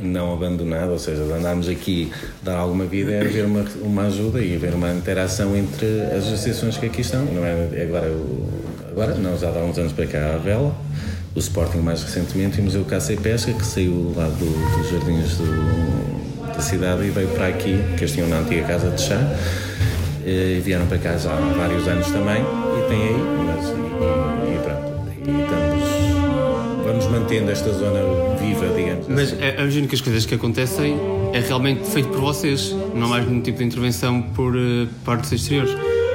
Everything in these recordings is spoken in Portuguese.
não abandonada, ou seja, andarmos aqui, dar alguma vida, é haver uma, uma ajuda e haver uma interação entre as associações que aqui estão. Não é agora, agora não, já há uns anos para cá a Vela, o Sporting mais recentemente e o Museu Caça e Pesca, que saiu lá do, dos jardins do, da cidade e veio para aqui, que eles tinham na antiga casa de chá, eh, e vieram para cá já há vários anos também, e tem aí, mas, e, e pronto, mantendo esta zona viva, digamos. Mas assim. É, as únicas coisas que acontecem é realmente feito por vocês, não há mais nenhum tipo de intervenção por uh, partes exteriores.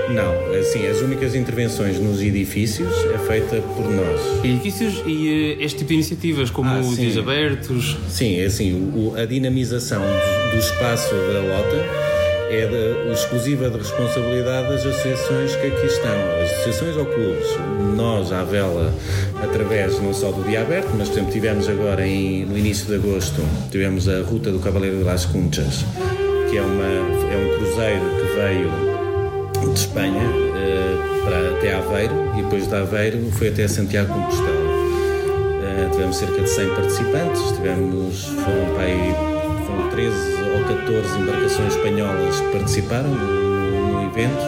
Não, assim, as únicas intervenções nos edifícios é feita por nós. Edifícios e uh, este tipo de iniciativas, como ah, os dias abertos? Sim, é assim, o, a dinamização do, do espaço da lota é de, exclusiva de responsabilidade das associações que aqui estão, as associações ou clubes. Nós, à vela, através não só do dia aberto, mas por exemplo, tivemos agora em, no início de agosto, tivemos a Ruta do Cavaleiro de las Cunchas, que é, uma, é um cruzeiro que veio de Espanha uh, para, até Aveiro e depois de Aveiro foi até Santiago Compostela. Uh, tivemos cerca de 100 participantes, tivemos, foram para aí, 13 ou 14 embarcações espanholas que participaram no, evento.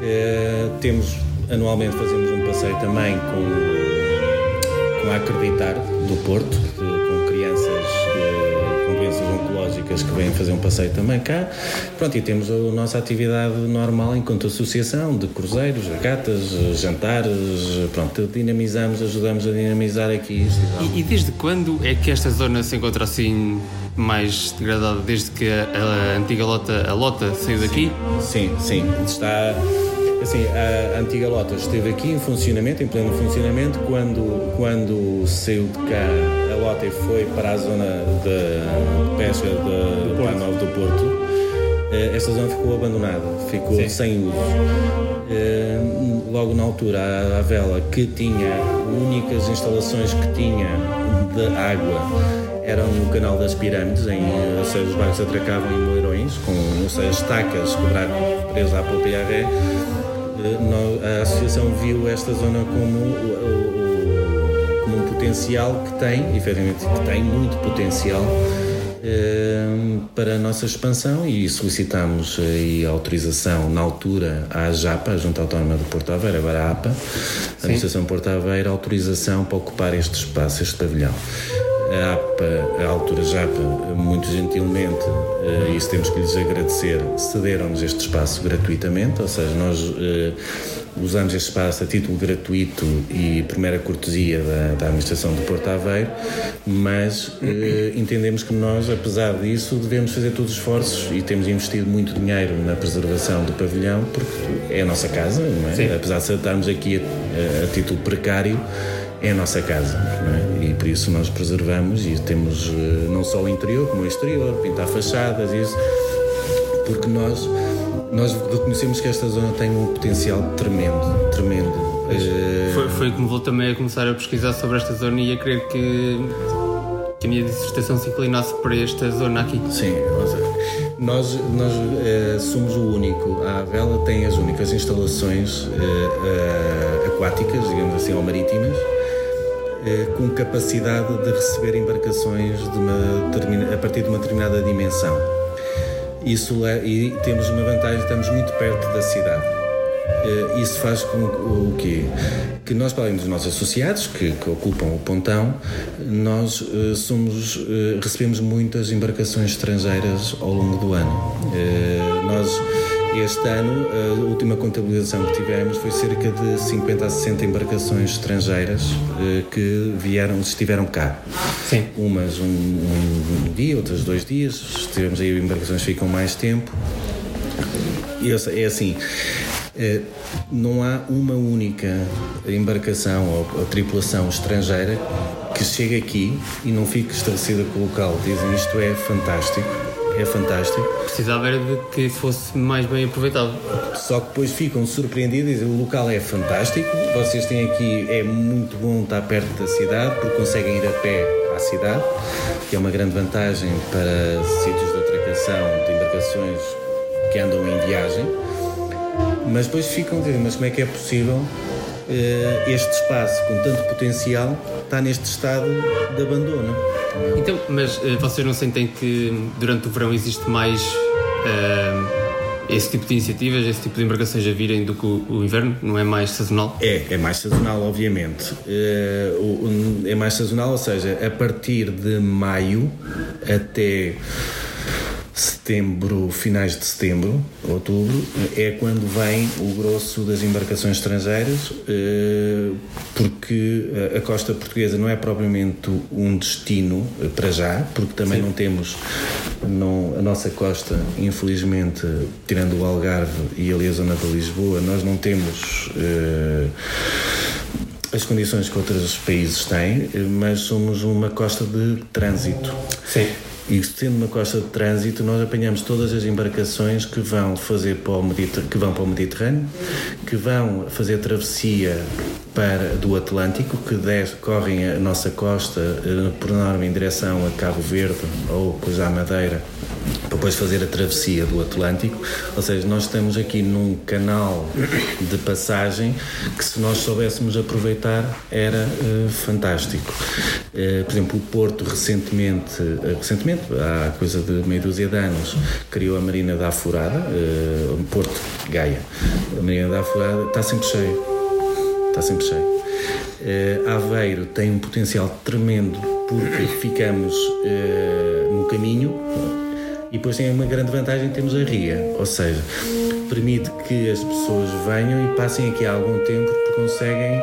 Uh, temos, anualmente fazemos um passeio também com, com a Acreditar do Porto, vêm fazer um passeio também cá. Pronto, e temos a nossa atividade normal enquanto associação de cruzeiros, regatas, jantares, pronto, dinamizamos, ajudamos a dinamizar aqui. E, e desde quando é que esta zona se encontra assim mais degradada desde que a, a antiga lota, a lota saiu daqui? Sim, sim, está assim, a antiga lota esteve aqui em funcionamento, em pleno funcionamento, quando, quando saiu de cá a lota e foi para a zona de pesca do, Porto. do Porto, eh, esta zona ficou abandonada, ficou Sim. sem uso. Eh, logo na altura, a, vela que tinha únicas instalações que tinha de água eram no canal das pirâmides, em, ou seja, os barcos atracavam em moleirões, com ou seja, estacas cobradas presas à à ré. A associação viu esta zona como, como um potencial que tem, efetivamente, que tem muito potencial eh, para a nossa expansão e solicitamos a autorização na altura à JAPA, a Junta Autónoma de Porto Aveiro, agora a APA, a Administração Porto Aveiro, autorização para ocupar este espaço, este pavilhão a APA, a altura JAPA, muito gentilmente, uh, isso temos que lhes agradecer, cederam-nos este espaço gratuitamente, ou seja, nós uh, usamos este espaço a título gratuito e primeira cortesia da, da Administração de Porto Aveiro, mas uh, entendemos que nós, apesar disso, devemos fazer todos os esforços e temos investido muito dinheiro na preservação do pavilhão, porque é a nossa casa, é? apesar de estarmos aqui a, a título precário, é a nossa casa é? e por isso nós preservamos e temos eh, não só o interior como o exterior, pintar fachadas, isso, porque nós nós reconhecemos que esta zona tem um potencial tremendo, tremendo. Eh, foi, foi que me vou também a começar a pesquisar sobre esta zona e a querer que, que a minha dissertação se inclinasse para esta zona aqui. Sim, nós, nós eh, somos o único, a Vela tem as únicas instalações aquáticas, digamos assim, ou marítimas, com capacidade de receber embarcações de uma, a partir de uma determinada dimensão. Isso e temos uma vantagem, estamos muito perto da cidade. Eh, isso faz com o quê? Que nós, para além dos nossos associados, que, que ocupam o pontão, nós uh, somos, recebemos muitas embarcações estrangeiras ao longo do ano. Nós este ano, a última contabilização que tivemos foi cerca de 50 a 60 embarcações estrangeiras eh, que vieram, estiveram cá. Sim. Umas um, um, dia, outras dois dias. Tivemos aí embarcações que ficam mais tempo. E é assim, eh, não há uma única embarcação ou tripulação estrangeira que chegue aqui e não fique estabelecida com o local. Dizem isto é fantástico é fantástico. Precisava era de que fosse mais bem aproveitado. Só que depois ficam surpreendidos e dizem o local é fantástico, vocês têm aqui, é muito bom estar perto da cidade porque conseguem ir a pé à cidade, que é uma grande vantagem para sítios de atracação de embarcações que andam em viagem. Mas depois ficam dizendo, mas como é que é possível uh, este espaço com tanto potencial está neste estado de abandono? Então, mas uh, vocês não sentem que durante o verão existe mais uh, esse tipo de iniciativas, esse tipo de embarcações a virem do que o, o inverno? Não é mais sazonal? É, é mais sazonal, obviamente. é mais sazonal, ou seja, a partir de maio até setembro, finais de setembro, outubro, é quando vem o grosso das embarcações estrangeiras, eh, porque a costa portuguesa não é propriamente um destino eh, para já, porque também Sim. não temos não, a nossa costa, infelizmente, tirando o Algarve e ali a zona de Lisboa, nós não temos. Uh, as condições que outros países têm, mas somos uma costa de trânsito. Sim. E sendo uma costa de trânsito, nós apanhamos todas as embarcações que vão fazer para o que vão para o Mediterrâneo, que vão fazer travessia para do Atlântico, que desce, correm a nossa costa eh, por norma em direção a Cabo Verde ou depois à Madeira, depois fazer a travessia do Atlântico. Ou seja, nós estamos aqui num canal de passagem que se nós soubéssemos aproveitar era uh, fantástico. Uh, por exemplo, o Porto recentemente, uh, recentemente, há coisa de meia dúzia de anos, criou a Marina da Afurada, uh, Porto Gaia. A Marina da Afurada está sempre cheia está sempre cheio. Aveiro tem um potencial tremendo porque ficamos no caminho e depois tem uma grande vantagem temos a ria, ou seja, permite que as pessoas venham e passem aqui há algum tempo porque conseguem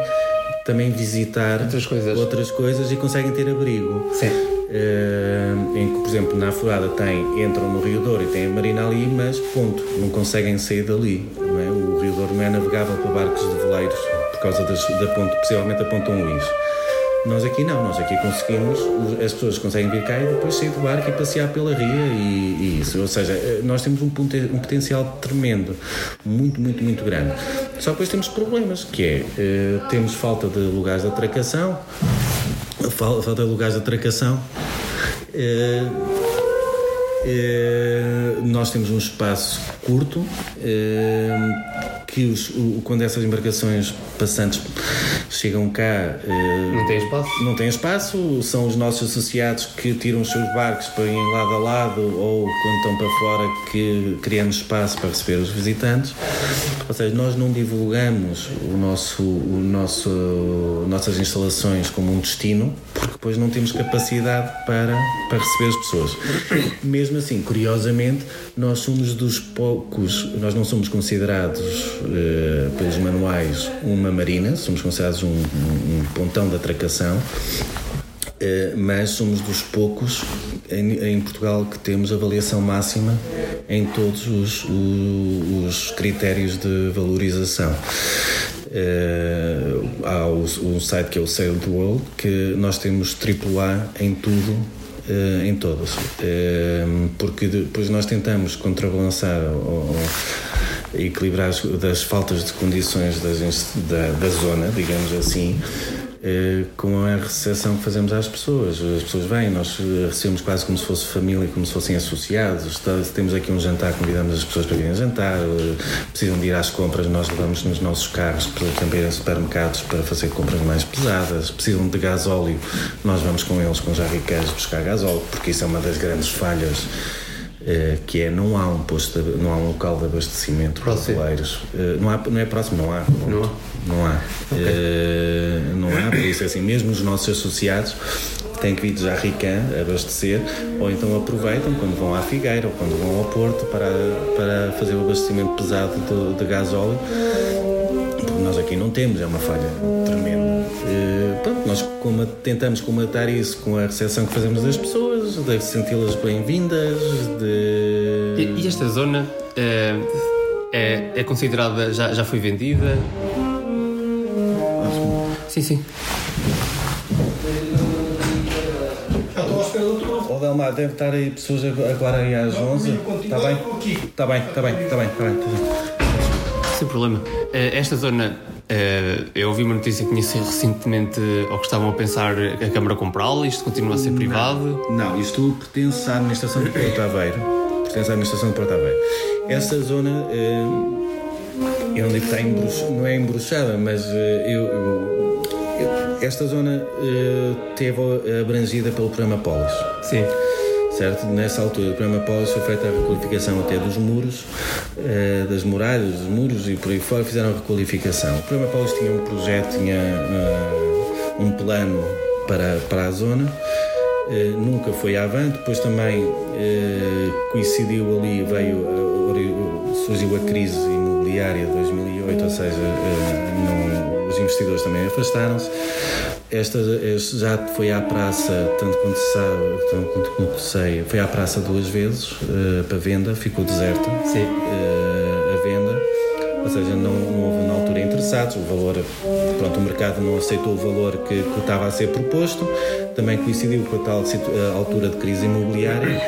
também visitar outras coisas, outras coisas e conseguem ter abrigo. Sim. Uh, em que, por exemplo, na Afurada tem, entram no Rio Douro e tem a marina ali, mas ponto, não conseguem sair dali. É? O Rio Douro não é navegável para barcos de veleiros por causa das, da ponte, possivelmente a ponte Luís. Nós aqui não, nós aqui conseguimos, as pessoas conseguem vir cá e depois sair do barco e passear pela ria e, e isso. Ou seja, eh, nós temos um, um, potencial tremendo, muito, muito, muito grande. Só que depois temos problemas, que é, uh, temos falta de lugares de atracação, falta de lugares de atracação. Uh, uh, nós temos um espaço curto que os, o, quando essas embarcações passantes chegam cá uh, não tem espaço? não tem espaço são os nossos associados que tiram os seus barcos para ir lado a lado ou quando estão para fora que criamos espaço para receber os visitantes. Ou seja nós não divulgamos o nosso o nosso nossas instalações como um destino porque depois não temos capacidade para para receber as pessoas. Mesmo assim curiosamente nós somos dos poucos nós não somos considerados uh, pelos manuais uma marina, somos considerados um, um, pontão de atracação, uh, mas somos dos poucos em, em, Portugal que temos avaliação máxima em todos os, os, os critérios de valorização. Uh, há um site que é o Sail the World que nós temos AAA em tudo Uh, em todas. Uh, porque depois nós tentamos contrabalançar ou, equilibrar as, das faltas de condições das, da, da zona, digamos assim, eh, com a recepção que fazemos às pessoas. As pessoas vêm, nós recebemos quase como se fosse família, como se fossem associados. Temos aqui um jantar, convidamos as pessoas para virem jantar. Eh, precisam de ir às compras, nós levamos nos nossos carros para também a supermercados para fazer compras mais pesadas. Precisam de gasóleo, nós vamos com eles com jarriqueiros buscar gasóleo, porque isso é uma das grandes falhas que é não há um posto, de, não há um local de abastecimento para brasileiros. Uh, não, há, não é próximo, não há. Não há. Não há. Okay. Uh, não há, por isso é assim, mesmo os nossos associados têm que vir de Jarrican abastecer, ou então aproveitam quando vão à Figueira ou quando vão ao Porto para, para fazer o abastecimento pesado de, de gasóleo, porque nós aqui não temos, é uma falha tremenda. pronto, nós tentamos combatar isso com a recepção que fazemos das pessoas de senti-las bem-vindas. De... E, e, esta zona é, é, é, considerada, já, já foi vendida? Sim, sim. Espera do Delmar, deve estar aí pessoas agora aí às 11. Está bem? Está bem, está bem, está bem, está bem. Sem problema. Eh, esta zona, eh, eu ouvi uma notícia que tinha sido recentemente, ou que estavam a pensar a Câmara comprá-la, isto continua a ser privado? Não, isto pertence à administração de Porto Aveiro. Pertence à administração de Porto Aveiro. Essa zona, eh, eu não digo que está embruxada, não é embruxada, mas eu, eu, esta zona teve abrangida pelo programa Polis. Sim certo? Nessa altura, o programa Polis foi feita a requalificação até dos muros, eh, das muralhas, dos muros e por aí fora fizeram a requalificação. O programa Polis tinha um projeto, tinha uh, um plano para, para a zona. Uh, nunca foi avante, depois também coincidiu ali, veio, surgiu a crise imobiliária de 2008, ou seja, não, os investidores também afastaram-se. Esta, já foi à praça, tanto quanto se sabe, tanto quanto sei, foi à praça duas vezes uh, para venda, ficou deserta Sim. Uh, a venda. Ou seja, não, não, houve na altura interessados, o valor, pronto, o mercado não aceitou o valor que, que estava a ser proposto, também coincidiu com a tal a altura de crise imobiliária,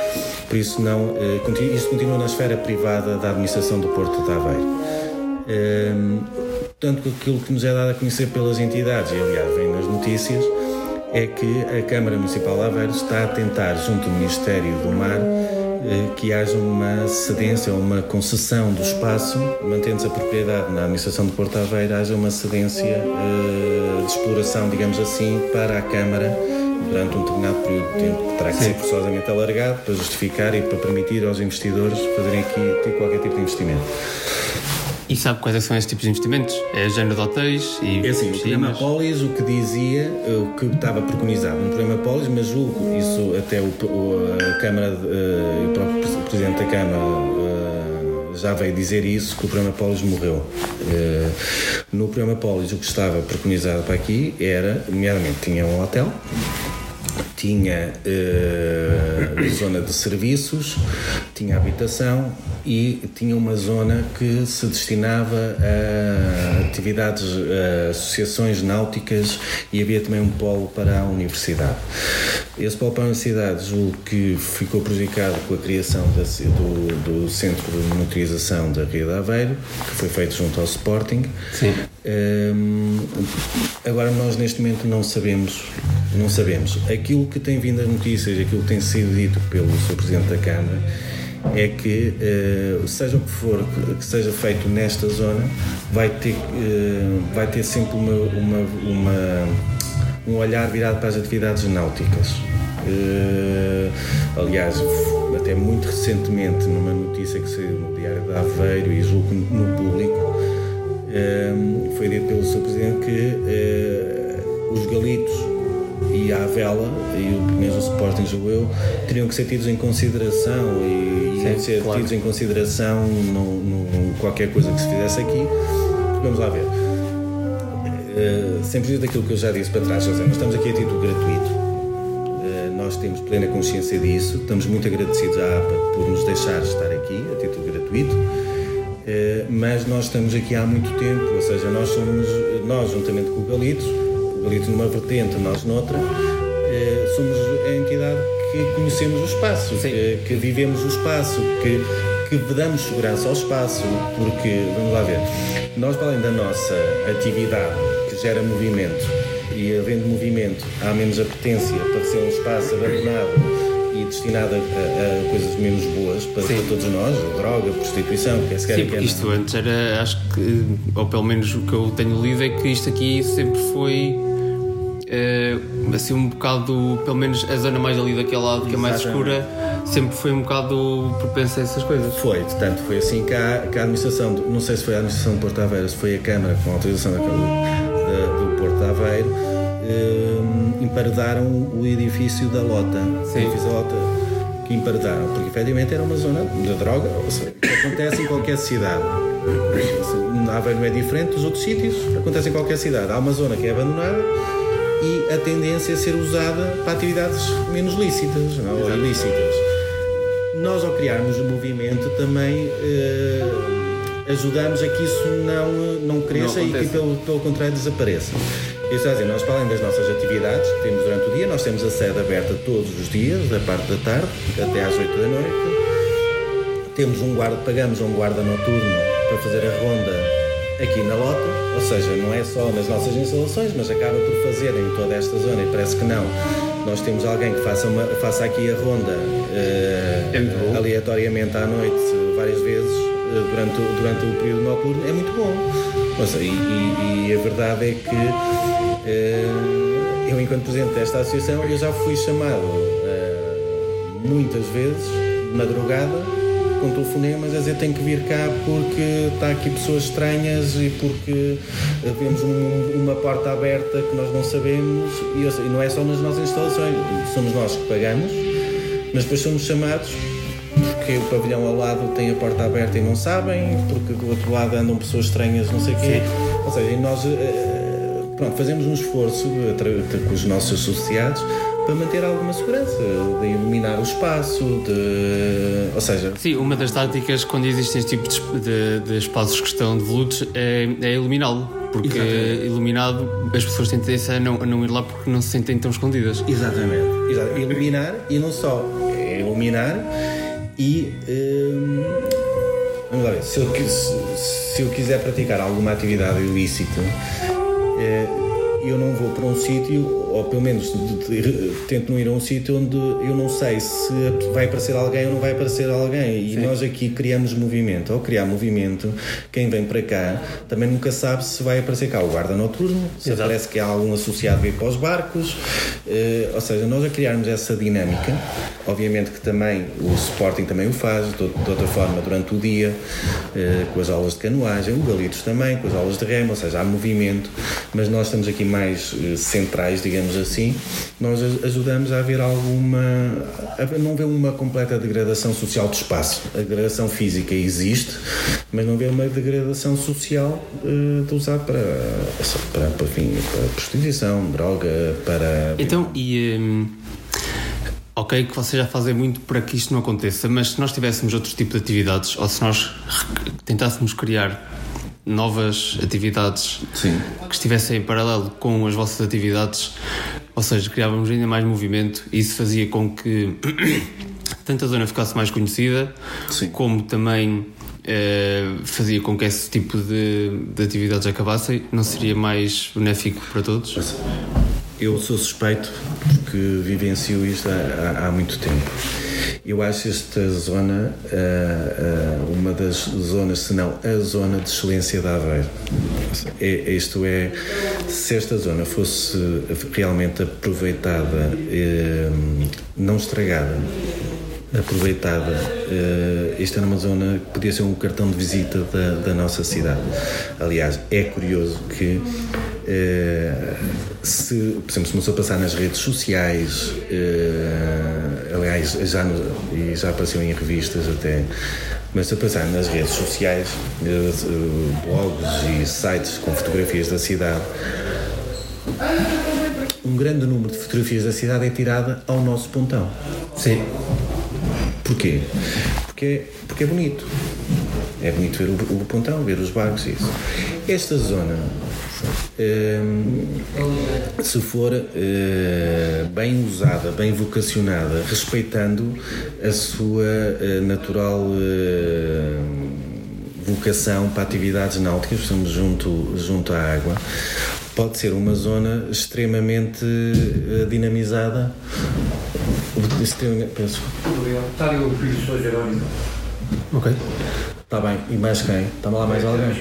por isso não, uh, isso continua na esfera privada da administração do Porto de Aveiro. Portanto, aquilo que nos é dado a conhecer pelas entidades, e aliás vem nas notícias, é que a Câmara Municipal de Aveiro está a tentar, junto ao Ministério do Mar, eh, que haja uma cedência uma concessão do espaço, mantendo-se a propriedade na administração de Porto Aveiro, haja uma cedência eh, de exploração, digamos assim, para a Câmara durante um determinado período de tempo, que terá que Sim. ser forçosamente alargado para justificar e para permitir aos investidores fazerem aqui ter qualquer tipo de investimento. E sabe quais é são esses tipos de investimentos? É género de hotéis e. É assim, o programa Polis o que dizia, o que estava preconizado no programa Polis, mas julgo isso até o, a Câmara, uh, o próprio Presidente da Câmara. Uh, já veio dizer isso, que o programa Polis morreu. Uh, no programa Polis, o que estava preconizado para aqui era, nomeadamente, tinha um hotel, tinha zona de serviços, tinha habitação e tinha uma zona que se destinava a atividades, a associações náuticas e havia também um polo para a universidade. Esse polo para a universidade julgo que ficou prejudicado com a criação da, do, do, Centro de Monitorização da Ria de Aveiro, que foi feito junto ao Sporting. Sim. Um, agora nós neste momento não sabemos, não sabemos. Aquilo que tem vindo as notícias, aquilo que tem sido dito pelo Sr. Presidente da Câmara, é que uh, seja o que for que seja feito nesta zona, vai ter, uh, vai ter sempre uma, uma, uma, um olhar virado para as atividades náuticas. Uh, aliás, até muito recentemente, numa notícia que saiu no Diário de Aveiro e julgo no público, foi dito pelo Sr. Presidente que os galitos e a vela e o mesmo Sporting julgo eu teriam que ser tidos em consideração e, Sim, ser claro. tidos em consideração no, no, qualquer coisa que se fizesse aqui. Vamos lá ver. Uh, sem daquilo que eu já disse para trás nós estamos aqui a título gratuito. Uh, nós temos plena consciência disso estamos muito agradecidos à APA por nos deixar estar aqui a título gratuito. Uh, mas nós estamos aqui há muito tempo ou seja, nós somos nós juntamente com o Galitos Galitos numa vertente, nós noutra, eh, somos a entidade que conhecemos o espaço, que, que, vivemos o espaço, que, que damos segurança ao espaço, porque, vamos lá ver, nós, para além da nossa atividade que gera movimento, e havendo movimento, há menos apetência para ser um espaço abandonado e destinado a, a, coisas menos boas para, para, todos nós, droga, prostituição, quer se quer Sim, porque isto antes era, acho que, ou pelo menos o que eu tenho lido é que isto aqui sempre foi uh, assim um bocado, pelo menos a zona mais ali daquele lado que é mais escura, sempre foi um bocado propensa a essas coisas. Foi, tanto foi assim que a, que a administração, não sei se foi a administração de Porto Aveiro, se foi a Câmara com a autorização da, do Porto Aveiro, uh, emparedaram o edifício da Lota. Sim. O edifício da Lota que emparedaram, porque efetivamente era uma zona de droga, ou seja, que acontece em qualquer cidade. Aveiro não é diferente dos outros sítios, acontece em qualquer cidade. Há uma zona que é abandonada e a tendência a ser usada para atividades menos lícitas não, ou ilícitas. Nós, ao criarmos o movimento, também eh, ajudamos a que isso não, não cresça não e que, pelo, pelo contrário, desapareça. Isso é dizer, nós para além das nossas atividades que temos durante o dia, nós temos a sede aberta todos os dias, da parte da tarde até às 8 da noite. Temos um guarda, pagamos um guarda noturno para fazer a ronda aqui na Lota, ou seja, não é só nas nossas instalações, mas acaba por fazer em toda esta zona e parece que não. Nós temos alguém que faça, uma, faça aqui a ronda uh, aleatoriamente à noite várias vezes uh, durante, durante o período noturno, é muito bom. Seja, e, e, e, a verdade é que uh, eu, enquanto presidente desta associação, eu já fui chamado muitas vezes, de madrugada, com telefonemas a dizer tem que vir cá porque está aqui pessoas estranhas e porque vemos um, uma porta aberta que nós não sabemos e, não é só nas nossas instalações, somos nós que pagamos, mas depois somos chamados porque o pavilhão ao lado tem a porta aberta e não sabem, porque do outro lado andam pessoas estranhas, não sei o quê. Ou seja, nós eh, pronto, fazemos um esforço com os nossos associados para manter alguma segurança, de iluminar o espaço, de. Ou seja. Sim, uma das táticas quando existem este tipo de, de espaços que estão devolutos é, é iluminá-lo. Porque Exatamente. iluminado as pessoas têm tendência a não, a não ir lá porque não se sentem tão escondidas. Exatamente. Exatamente. Iluminar e não só. É iluminar e. Hum, vamos lá ver. Se eu, se, se eu quiser praticar alguma atividade ilícita. É, eu não vou para um sítio, ou pelo menos tento não ir a um sítio onde eu não sei se vai aparecer alguém ou não vai aparecer alguém. E Sim. nós aqui criamos movimento. Ao criar movimento, quem vem para cá também nunca sabe se vai aparecer cá o guarda noturno, se Exato. parece que há algum associado a vir para os barcos. Uh, ou seja, nós a criarmos essa dinâmica, obviamente que também o Sporting também o faz, de, outra forma, durante o dia, uh, com as aulas de canoagem, o Galitos também, com as aulas de remo, ou seja, há movimento, mas nós estamos aqui mais uh, centrais, digamos assim, nós ajudamos a haver alguma. A não ver uma completa degradação social do espaço. A degradação física existe, mas não vê uma degradação social de usar para, para, para, para prostituição, droga, para. Então, e. Hum, ok, que vocês já fazem muito para que isto não aconteça, mas se nós tivéssemos outro tipo de atividades, ou se nós tentássemos criar novas atividades Sim. que estivessem em paralelo com as vossas atividades, ou seja, criávamos ainda mais movimento, e isso fazia com que tanto a zona ficasse mais conhecida, Sim. como também eh, fazia com que esse tipo de, de atividades acabassem, não seria mais benéfico para todos? Eu sou suspeito porque vivencio isto há, há muito tempo. Eu acho esta zona uh, uh, uma das zonas, se não a zona de excelência da Aveiro. É, isto é, se esta zona fosse realmente aproveitada, uh, não estragada, aproveitada. Uh, esta era uma zona que podia ser um cartão de visita da, da nossa cidade. Aliás, é curioso que uh, se, por exemplo, se começou a passar nas redes sociais, uh, aliás, já, no, e já apareceu em revistas até, mas a passar nas redes sociais, blogs e sites com fotografias da cidade, um grande número de fotografias da cidade é tirada ao nosso pontão. Sim. Porquê? Porque, porque é bonito. É bonito ver o, o pontão, ver os barcos e isso. Esta zona, hum, se for hum, bem usada, bem vocacionada, respeitando a sua hum, natural vocação para atividades náuticas, estamos junto, junto à água, pode ser uma zona extremamente dinamizada penso. Está ali o filho do Sr. Jerónimo. Ok. Está bem. E mais quem? Está lá mais alguém?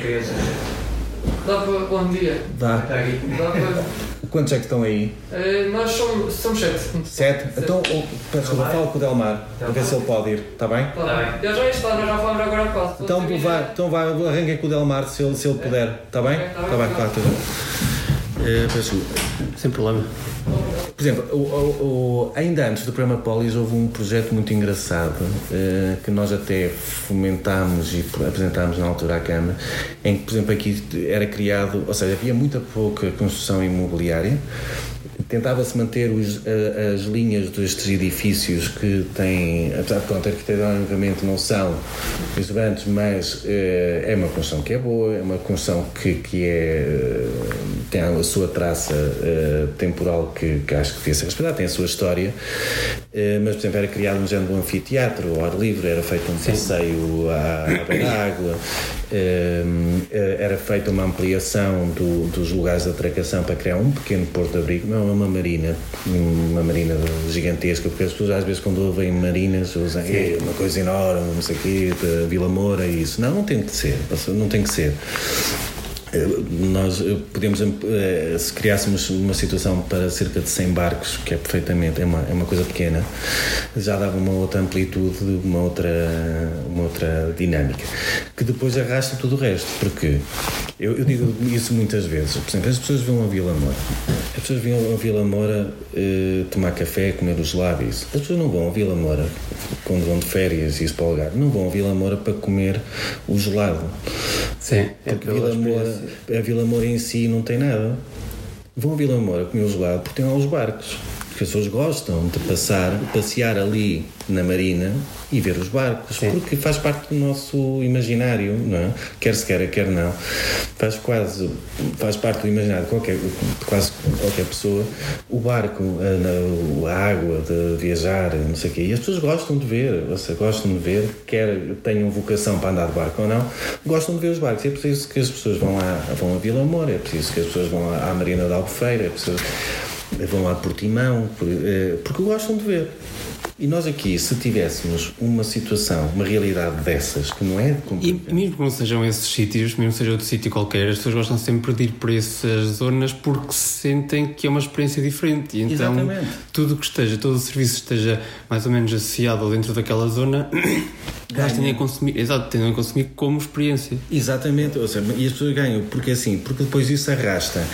Dá para. Bom dia. Dá. Está aqui. Dá para. Quantos é que estão aí? Uh, nós somos, somos sete. Sete? Então, oh, peço desculpa, falo com o Delmar, para ver se ele pode ir, está bem? Está bem. Ele já está, nós já falamos agora de quase. Então, vai, então vai, arranquem com o Delmar se ele, se ele puder, está bem? Está okay, bem, claro. Tá uh, peço desculpa. Sem problema. Por exemplo, o, o, ainda antes do programa Polis houve um projeto muito engraçado uh, que nós até fomentámos e apresentámos na altura à Câmara, em que, por exemplo, aqui era criado, ou seja, havia muita pouca construção imobiliária, tentava-se manter os, as linhas destes edifícios que têm, apesar de pronto, arquitetonicamente não são exuberantes, mas uh, é uma construção que é boa, é uma construção que, que é uh, tem a sua traça uh, temporal que, que, acho que devia ser respeitada, tem a sua história, mas, por exemplo, era criado um género de um anfiteatro ao ar livre, era feito um passeio à, à uh, era feita uma ampliação do, dos lugares de atracação para criar um pequeno porto de abrigo, não uma marina, uma marina gigantesca, porque as pessoas às vezes quando ouvem marinas usam é uma coisa enorme, não sei o quê, Vila Moura e isso. Não, não tem que ser, não tem que ser. Eh, nós eh, podemos, eh, se criássemos uma situação para cerca de 100 barcos, que é perfeitamente, é uma, é uma coisa pequena, já dava uma outra amplitude, uma outra, uma outra dinâmica, que depois arrasta tudo o resto, porque eu, eu digo isso muitas vezes, por exemplo, as pessoas vão a Vila Moura, as pessoas vão a Vila Moura eh, tomar café, comer os lábios, as pessoas não vão a Vila Moura quando vão de férias e isso para o lugar, não vão a Vila Moura para comer o gelado. Sim, porque é Vila Moura, a Vila Moura em si não tem nada. Vão a Vila Moura comer o gelado porque tem lá os barcos as pessoas gostam de passar, passear ali na marina e ver os barcos, Sim. porque faz parte do nosso imaginário, não é? Quer se queira, quer não. Faz quase, faz parte do imaginário de qualquer, quase qualquer pessoa. O barco, a, a, água, de viajar, não sei o quê. E as pessoas gostam de ver, você gostam de ver, quer tenham vocação para andar de barco ou não, gostam de ver os barcos. E é preciso que as pessoas vão, à, vão a Vila Amor, é preciso que as pessoas vão à, à Marina de Albufeira, é preciso vão lá por Timão, eh, porque gostam de ver. E nós aqui, se tivéssemos uma situação, uma realidade dessas, que não é E mesmo que não sejam esses sítios, mesmo que seja outro sítio qualquer, as pessoas gostam sempre de ir para essas zonas porque sentem que é uma experiência diferente. E então, Exatamente. tudo que esteja, todo o serviço esteja mais ou menos associado dentro daquela zona, elas tendem a consumir, exato, tendem a consumir como experiência. Exatamente, ou seja, e as pessoas ganham, porque assim, porque depois isso arrasta,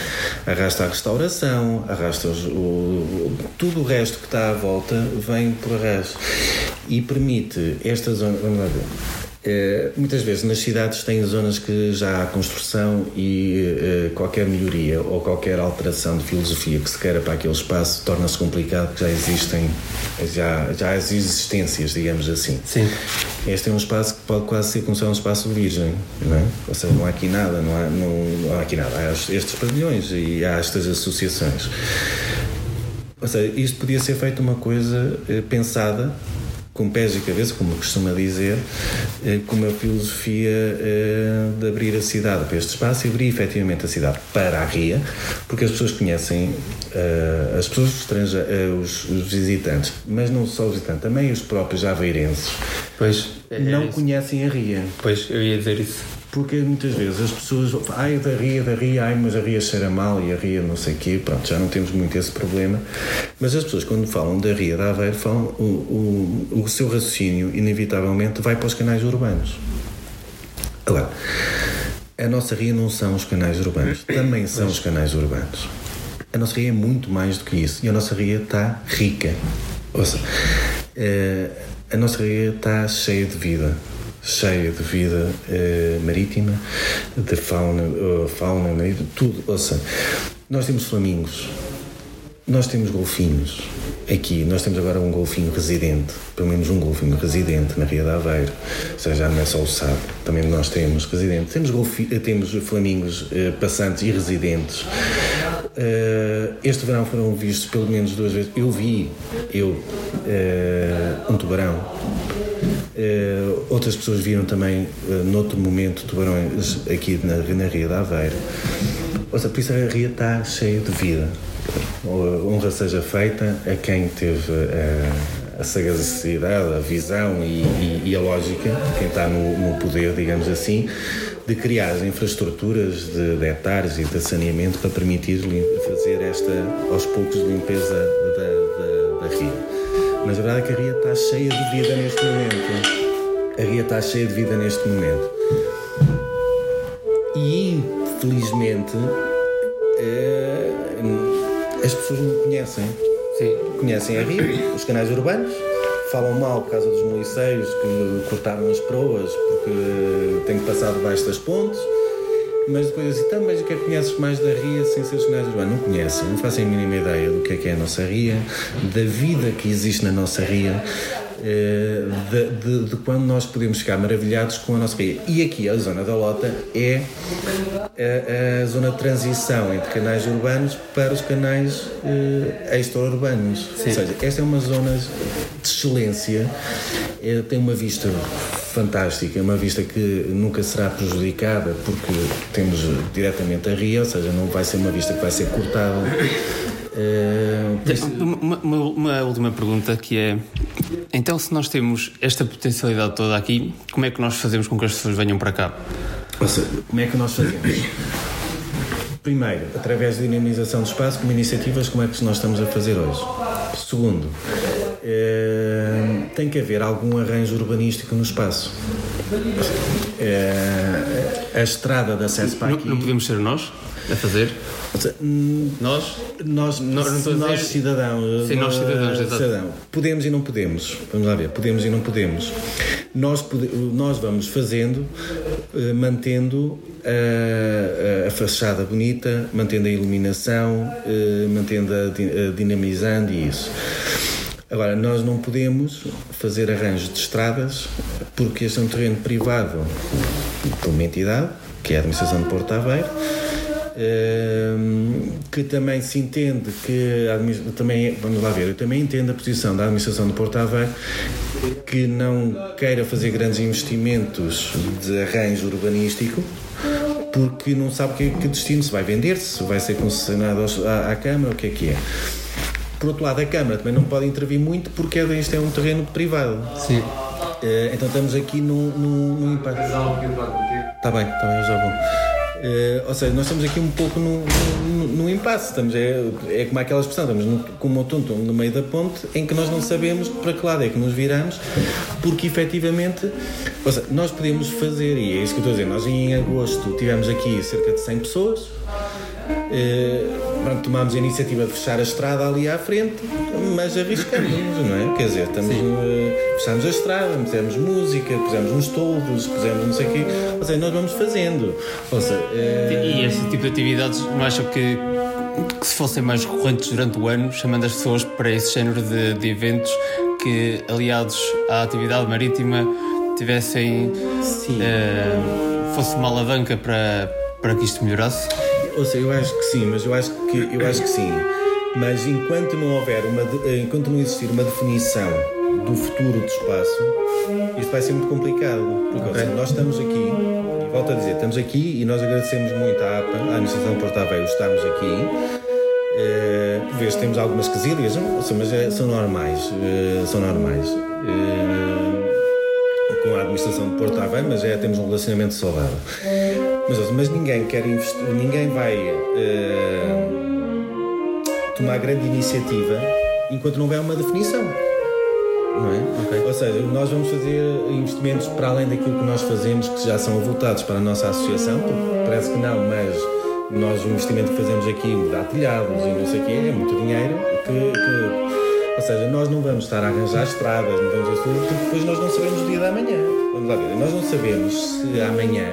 arrasta a restauração, arrasta os, o, tudo o resto que está à volta vem por arrasto e permite esta zona, vamos lá ver, é, muitas vezes nas cidades têm zonas que já há construção e uh, qualquer melhoria ou qualquer alteração de filosofia que se queira para aquele espaço torna-se complicado já existem já, já as existências, digamos assim. Sim. Este é um espaço que pode quase ser como se fosse um espaço virgem, não é? Ou seja, não há aqui nada, não há, não, não há aqui nada. Há estes pavilhões e há estas associações. Ou seja, isto podia ser feito uma coisa uh, pensada com pés e cabeça, como costuma dizer, eh, com uma filosofia eh, de abrir a cidade para este espaço e abrir efetivamente a cidade para a Ria, porque as pessoas conhecem, eh, as pessoas estrangeiras, os, visitantes, mas não só os visitantes, também os próprios aveirenses, pois, é, não é conhecem a Ria. Pois, eu ia dizer isso porque muitas vezes as pessoas ai da ria, da ria, ai mas a ria cheira mal e a ria não sei o quê, pronto, já não temos muito esse problema. Mas as pessoas quando falam da ria da Aveiro falam, o, o, o seu raciocínio inevitavelmente vai para os canais urbanos. Agora a nossa ria não são os canais urbanos também são os canais urbanos. A nossa ria é muito mais do que isso e a nossa ria está rica. Ouça, eh, a nossa ria está cheia de vida cheia de vida eh, marítima, de fauna, uh, fauna marítima, tudo. Ouça, nós temos flamingos, nós temos golfinhos. Aqui, nós temos agora um golfinho residente, pelo menos um golfinho residente na Ria de Aveiro, ou seja, não é só o sábado, também nós temos residentes. Temos, golfi, eh, temos flamingos eh, passantes e residentes. Uh, este verão foram vistos pelo menos duas vezes. Eu vi, eu, uh, um tubarão Uh, outras pessoas viram também, uh, noutro momento, tubarões aqui na, na Ria da Aveira. Ou seja, por isso a Ria está cheia de vida. Honra seja feita a quem teve uh, a sagacidade, a visão e, e, e, a lógica, quem está no, no poder, digamos assim, de criar as infraestruturas de, de hectares e de saneamento para permitir fazer esta, aos poucos, limpeza da, da, da Ria. Mas a verdade é que a Ria está cheia de vida neste momento. A Ria está cheia de vida neste momento. E infelizmente é, as pessoas não conhecem. Sim. Conhecem a Ria, os canais urbanos, falam mal por causa dos moliceiros que cortaram as proas porque têm que passar debaixo das pontes mas depois assim, então, mas o que é que conheces mais da Ria sem ser jornais urbanos? Não conhecem, não fazem a mínima ideia do que é que é a nossa Ria, da vida que existe na nossa Ria. eh, de, de, de quando nós podemos ficar maravilhados com a nossa ria. E aqui a zona da Lota é a, a zona de transição entre canais urbanos para os canais eh, extra-urbanos. Ou seja, esta é uma zona de excelência, eh, tem uma vista fantástica, uma vista que nunca será prejudicada porque temos diretamente a ria, ou seja, não vai ser uma vista que vai ser cortada. Eh, Uma, uma- uma última pergunta que é: então, se nós temos esta potencialidade toda aqui, como é que nós fazemos com que as pessoas venham para cá? Ou seja, como é que nós fazemos? Primeiro, através da dinamização do espaço, como iniciativas, como é que nós estamos a fazer hoje? Segundo, eh, tem que haver algum arranjo urbanístico no espaço. Eh, a estrada de acesso para Não, aqui. não podemos ser nós a fazer? Nós? nós, nós cidadãos, Sim, nós cidadãos, exato. cidadão, podemos e não podemos. Vamos lá ver, podemos e não podemos. Nós, pode- nós vamos fazendo, eh, mantendo a, a- fachada bonita, mantendo a iluminação, eh, mantendo a, a dinamizando e isso. Agora, nós não podemos fazer arranjos de estradas porque este é um terreno privado por uma entidade, que é a Administração de Porto Aveiro, ehm, que também se entende que também vamos lá ver, eu também entendo a posição da administração de Porto Aveiro que não queira fazer grandes investimentos de arranjo urbanístico porque não sabe que, que destino se vai vender, se vai ser concessionado à, à Câmara, o que é que é. Por outro lado, a Câmara também não pode intervir muito porque é- isto é um terreno privado. Sim. Eh, então estamos aqui num, num, num impacto. Está bem, está bem, já vou. Eh, ou seja, nós estamos aqui um pouco num, num, num impasse. Estamos, é, é como aquela expressão, estamos no, como o tonto no meio da ponte em que nós não sabemos para que lado é que nos viramos, porque efetivamente ou seja, nós podemos fazer, e é isso que eu estou a dizer, nós em agosto tivemos aqui cerca de 100 pessoas. Eh, pronto, tomámos a iniciativa de fechar a estrada ali à frente, mas arriscamos, não é? Quer dizer, estamos, eh, fechámos a estrada, pusemos música, pusemos uns toldos, pusemos não sei o quê. Ou seja, nós vamos fazendo. Ou seja, eh, E esse tipo de atividades, não acham que, que se fossem mais recorrentes durante o ano, chamando as pessoas para esse género de, de eventos que, aliados à atividade marítima, tivessem. eh, fosse uma alavanca para, para que isto melhorasse? Ou seja, eu acho que sim, mas eu acho que, eu acho que sim. Mas enquanto não houver uma, de- enquanto não existir uma definição do futuro do espaço, isto vai ser muito complicado. Porque ou seja, nós estamos aqui, e volto a dizer, estamos aqui e nós agradecemos muito à APA, à Administração de Porto Aveiro, estarmos aqui. Eh, por vezes temos algumas quesilhas, mas é- são normais. eh, são normais. Eh, com a administração de Porto Aveiro, mas já temos um relacionamento saudável. Mas, mas ninguém quer investir, ninguém vai eh, tomar grande iniciativa enquanto não houver uma definição. Não é? Ou seja, nós vamos fazer investimentos para além daquilo que nós fazemos, que já são avultados para a nossa associação, porque parece que não, mas nós o investimento que fazemos aqui, mudar telhados e não sei o quê, é muito dinheiro que, que- ou seja, nós não vamos estar a arranjar estradas, não vamos isso tudo, porque depois nós não sabemos o dia da manhã. Vamos lá ver, nós não sabemos se amanhã,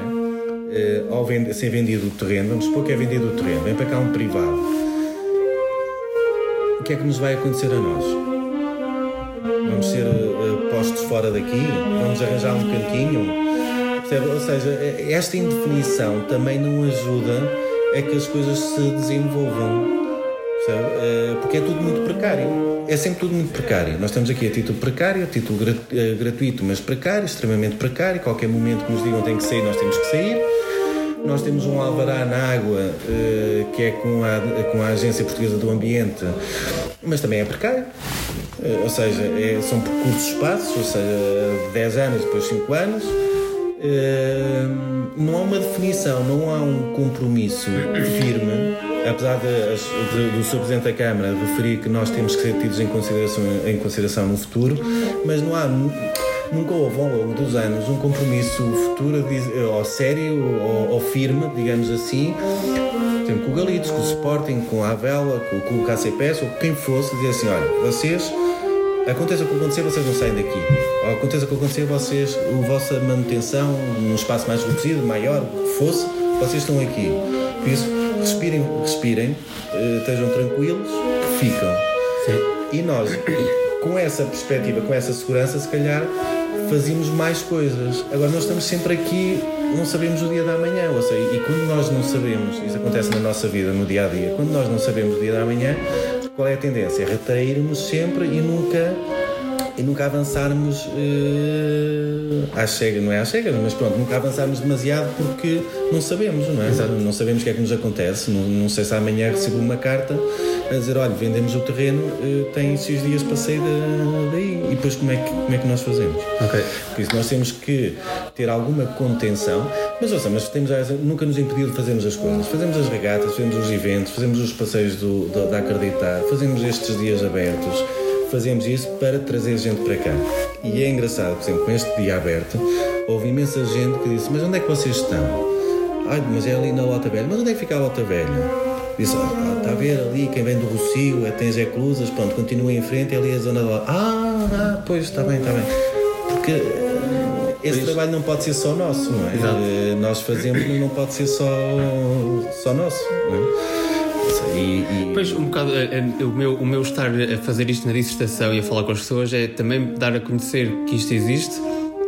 eh, ao vend- ser vendido o terreno, vamos supor que é vendido o terreno, vem para cá um privado. O que é que nos vai acontecer a nós? Vamos ser eh, postos fora daqui? Vamos arranjar um cantinho? Percebe? Ou seja, eh, esta indefinição também não ajuda a que as coisas se desenvolvam. Porque é tudo muito precário. É sempre tudo muito precário. Nós estamos aqui a título precário, a título gra- gratuito, mas precário, extremamente precário. Qualquer momento que nos digam tem que sair, nós temos que sair. Nós temos um alvará na água eh, que é com a, com a Agência Portuguesa do Ambiente, mas também é precário. Eh, ou seja, é- são por curtos espaços, ou seja, 10 anos, depois 5 anos. Eh, não há uma definição, não há um compromisso firme, apesar de, de- do Sr. Presidente da Câmara referir que nós temos que ser tidos em consideração, em consideração no futuro, mas não há, nunca houve ao longo dos anos um compromisso futuro, diz- ou sério, ou, ou firme, digamos assim, exemplo, com o Galitos, com o Sporting, com a Avela, com, com o KCPS, ou quem fosse, dizer assim: olha, vocês, aconteça o que acontecer, vocês não saem daqui. Ou aconteça o que acontecer, vocês, a vossa manutenção num espaço mais reduzido, maior, o que fosse, vocês estão aqui. Por isso, respirem, respirem, eh, estejam tranquilos, ficam. E nós, com essa perspectiva, com essa segurança, se calhar fazíamos mais coisas. Agora nós estamos sempre aqui, não sabemos o dia da manhã, ou seja, e quando nós não sabemos, isso acontece na nossa vida, no dia a dia, quando nós não sabemos o dia da manhã, qual é a tendência? É retrairmos sempre e nunca e nunca avançarmos uh, à chega, não é à chega, mas pronto, nunca avançarmos demasiado porque não sabemos, não é? Exato. Não sabemos o que é que nos acontece, não, não sei se amanhã recebo uma carta a dizer, olha, vendemos o terreno, uh, tem esses dias para sair daí e depois como é que, como é que nós fazemos? Okay. Por isso nós temos que ter alguma contenção, mas ouça, mas temos, nunca nos impediu de fazermos as coisas. Fazemos as regatas, fazemos os eventos, fazemos os passeios do, do, da Acreditar, fazemos estes dias abertos fazemos isso para trazer gente para cá. E é engraçado, por exemplo, com este dia aberto, houve imensa gente que disse: Mas onde é que vocês estão? Ai, mas é ali na Lota Velha. Mas onde é que fica a Lota Velha? Disse: ah, Está a ver ali, quem vem do Rocio, é, tem Zé Cruzas, pronto, continua em frente, é ali a zona da Lota. Ah, ah, pois, está bem, está bem. Porque eh, esse pois. trabalho não pode ser só nosso, não é? Exato. Eh, nós fazemos, não pode ser só, só nosso, não é? E, e... Pois, um bocado, eh, eh, o meu, o meu estar a fazer isto na dissertação e a falar com as pessoas é também dar a conhecer que isto existe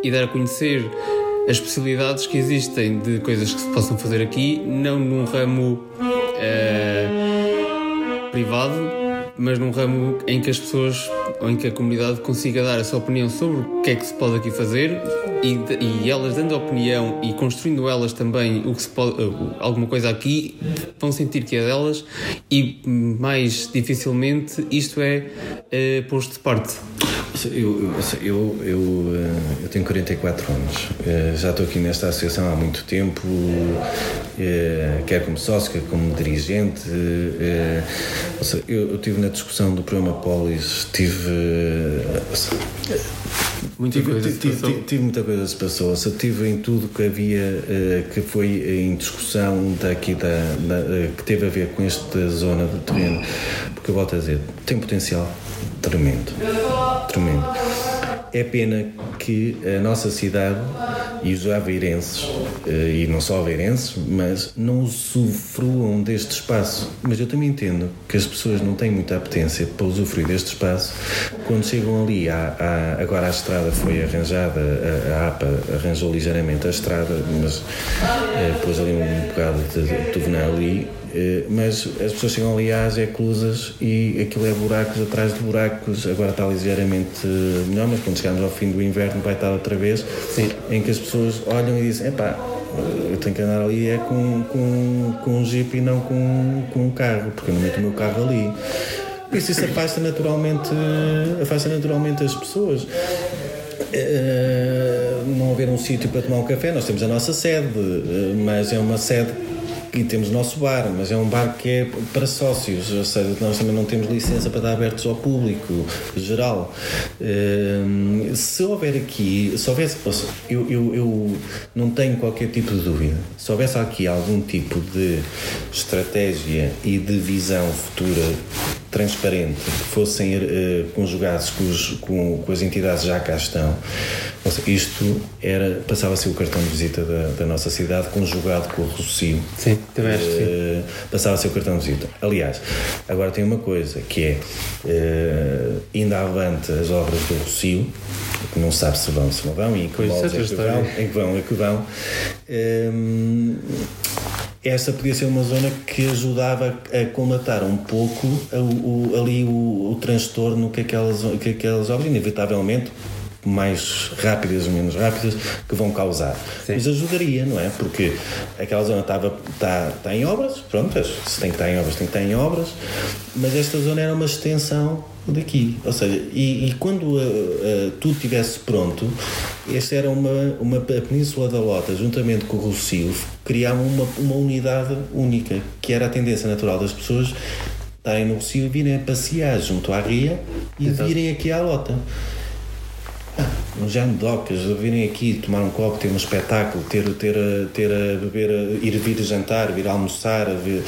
e dar a conhecer as possibilidades que existem de coisas que se possam fazer aqui, não num ramo é, privado, mas num ramo em que as pessoas ou em que a comunidade consiga dar a sua opinião sobre o que é que se pode aqui fazer e, e elas dando opinião e construindo elas também o que se pode, eh, alguma coisa aqui, vão sentir que é delas e mais dificilmente isto é uh, posto de parte. Eu, eu, eu, eh, eu, tenho 44 anos, já estou aqui nesta associação há muito tempo, quer como sócio, quer como dirigente. Eu, eu tive na discussão do programa Polis, tive. Muita tive, coisa tive, tive, tive, muita coisa se passou. Se tive em tudo que havia que foi em discussão daqui da, da, que teve a ver com esta zona do terreno, porque eu volto a dizer, tem potencial tremendo. Tremendo. É pena que a nossa cidade e os aveirenses, eh, e não só aveirenses, mas não usufruam deste espaço. Mas eu também entendo que as pessoas não têm muita apetência para usufruir deste espaço quando chegam ali. À, à, agora a estrada foi arranjada, a, a APA arranjou ligeiramente a estrada, mas é, pôs ali um bocado de tuvenar ali mas as pessoas chegam ali às eclusas e aquilo é buracos atrás de buracos. Agora está ligeiramente melhor, mas quando chegarmos ao fim do inverno vai estar outra vez. Sim. Em que as pessoas olham e dizem: epá, eu tenho que andar ali é com, com, com um jeep e não com, com um carro, porque eu não meto o meu carro ali. Isso, isso afasta naturalmente, afasta naturalmente as pessoas. Não haver um sítio para tomar um café, nós temos a nossa sede, mas é uma sede e temos o nosso bar, mas é um bar que é para sócios, ou seja, nós também não temos licença para estar abertos ao público geral. Ehm, se houver aqui, se houvesse, eu, eu, eu não tenho qualquer tipo de dúvida, se houvesse aqui algum tipo de estratégia e de visão futura transparente que fossem uh, conjugados com, os, com, com, as entidades já cá estão, seja, isto era, passava a ser o cartão de visita da, da nossa cidade conjugado com o Rocio. Sim, também acho uh, Passava a ser o cartão de visita. Aliás, agora tem uma coisa que é, uh, ainda avante as obras do Rocio, que não sabe se vão, se não vão, e em que, pois, é que vão, em que vão, em que vão. Um, essa podia ser uma zona que ajudava a colmatar um pouco o, o, ali o, o, transtorno que aquelas, que aquelas obras, inevitavelmente, mais rápidas ou menos rápidas, que vão causar. Sim. Mas ajudaria, não é? Porque aquela zona estava, está, está em obras, pronto, se tem que estar em obras, tem que estar em obras, mas esta zona era uma extensão daqui. Ou seja, e, e quando uh, uh, tudo estivesse pronto, esta era uma, uma a Península da Lota, juntamente com o Rocio, criavam uma, uma unidade única, que era a tendência natural das pessoas estarem no Rocio e virem a passear junto à ria e Exato. virem aqui à Lota. Ah, uns docas, virem aqui tomar um copo, ter um espetáculo, ter, ter, ter a beber, ir vir jantar, vir almoçar, vir,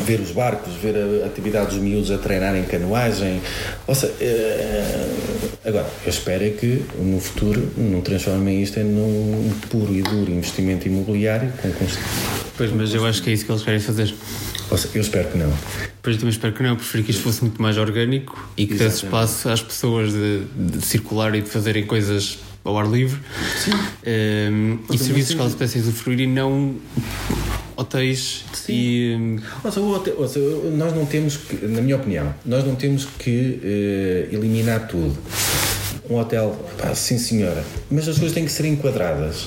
ver os barcos, ver a atividade dos miúdos a treinar em canoagem. Ou seja, é... agora, eu espero é que no futuro não transformem isto em um puro e duro investimento imobiliário com Pois, mas eu acho que é isso que eles querem fazer. Ou seja, eu espero que não. Pois eu também espero que não, eu prefiro que isto fosse muito mais orgânico e que desse espaço às pessoas de, de circular e de fazerem coisas ao ar livre Sim. Ehm, e serviços que elas pudessem usufruir e não hotéis e ehm, Ou seja, o hotel- nós não temos que, na minha opinião, nós não temos que eh, eliminar tudo. Um hotel, pá, sim senhora, mas as coisas têm que ser enquadradas.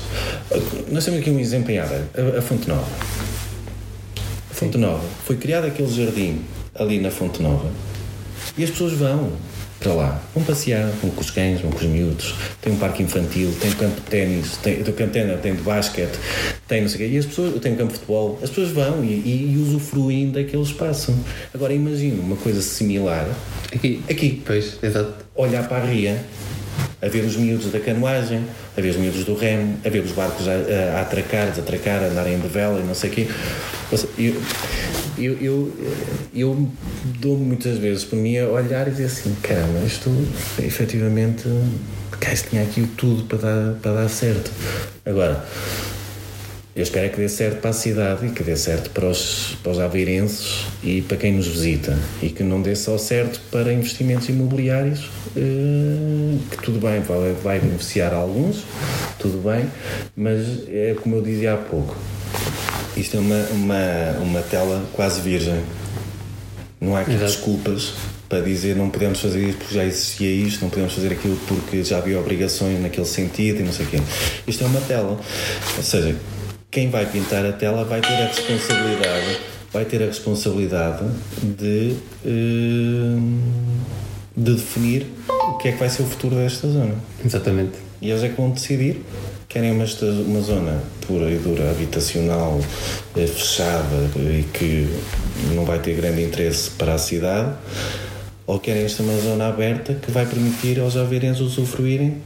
Nós temos aqui um exemplo em Aveiro, a, a Fonte Nova. A Fonte Nova, foi criado aquele jardim ali na Fonte Nova e as pessoas vão para lá, vão passear, vão com os cães, vão com os miúdos, tem um parque infantil, tem um campo de ténis, tem, tem, campo de ténis, tem de basquete, tem não sei o quê, e as pessoas, tem um campo de futebol, as pessoas vão e, e, e usufruem daquele espaço. Agora imagina uma coisa similar aqui, aqui, pois, exato. olhar para a ria, a ver os miúdos da canoagem, a ver os miúdos do remo, a ver os barcos a, a, atracar, desatracar, a andarem de vela e não sei o quê. Eu, eu, eu, eu dou-me muitas vezes por mim a olhar e dizer assim: caramba, isto efetivamente, cá, tinha aqui tudo para dar, para dar certo. Agora. Eu espero é que dê certo para a cidade e que dê certo para os, para os aveirenses e para quem nos visita e que não dê só certo para investimentos imobiliários, eh, que tudo bem, vai, vai beneficiar alguns, tudo bem, mas é como eu dizia há pouco, isto é uma, uma, uma tela quase virgem. Não há aqui Exato. desculpas para dizer não podemos fazer isto porque já existia isto, não podemos fazer aquilo porque já havia obrigações naquele sentido e não sei o quê. Isto é uma tela. Ou seja, quem vai pintar a tela vai ter a responsabilidade, vai ter a responsabilidade de, eh, de definir o que é que vai ser o futuro desta zona. Exatamente. E eles é que vão decidir. Querem uma, uma zona pura e dura, habitacional, eh, fechada e que não vai ter grande interesse para a cidade, ou querem esta uma zona aberta que vai permitir aos aveirenses usufruírem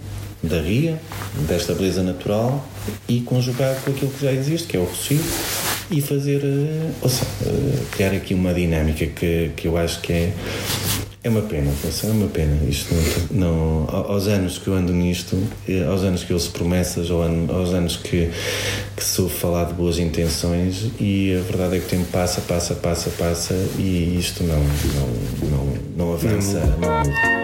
da ria, desta beleza natural e conjugar com aquilo que já existe, que é o Rocio, e fazer, eh, seja, eh, criar aqui uma dinâmica que, que eu acho que é é uma pena, é uma pena. Isto não, não- ao- aos anos que eu ando nisto, eh, aos anos que eu ouço promessas, aos anos que, que sou falar de boas intenções, e a verdade é que o tempo passa, passa, passa, passa, e isto não, não, não, não avança, não.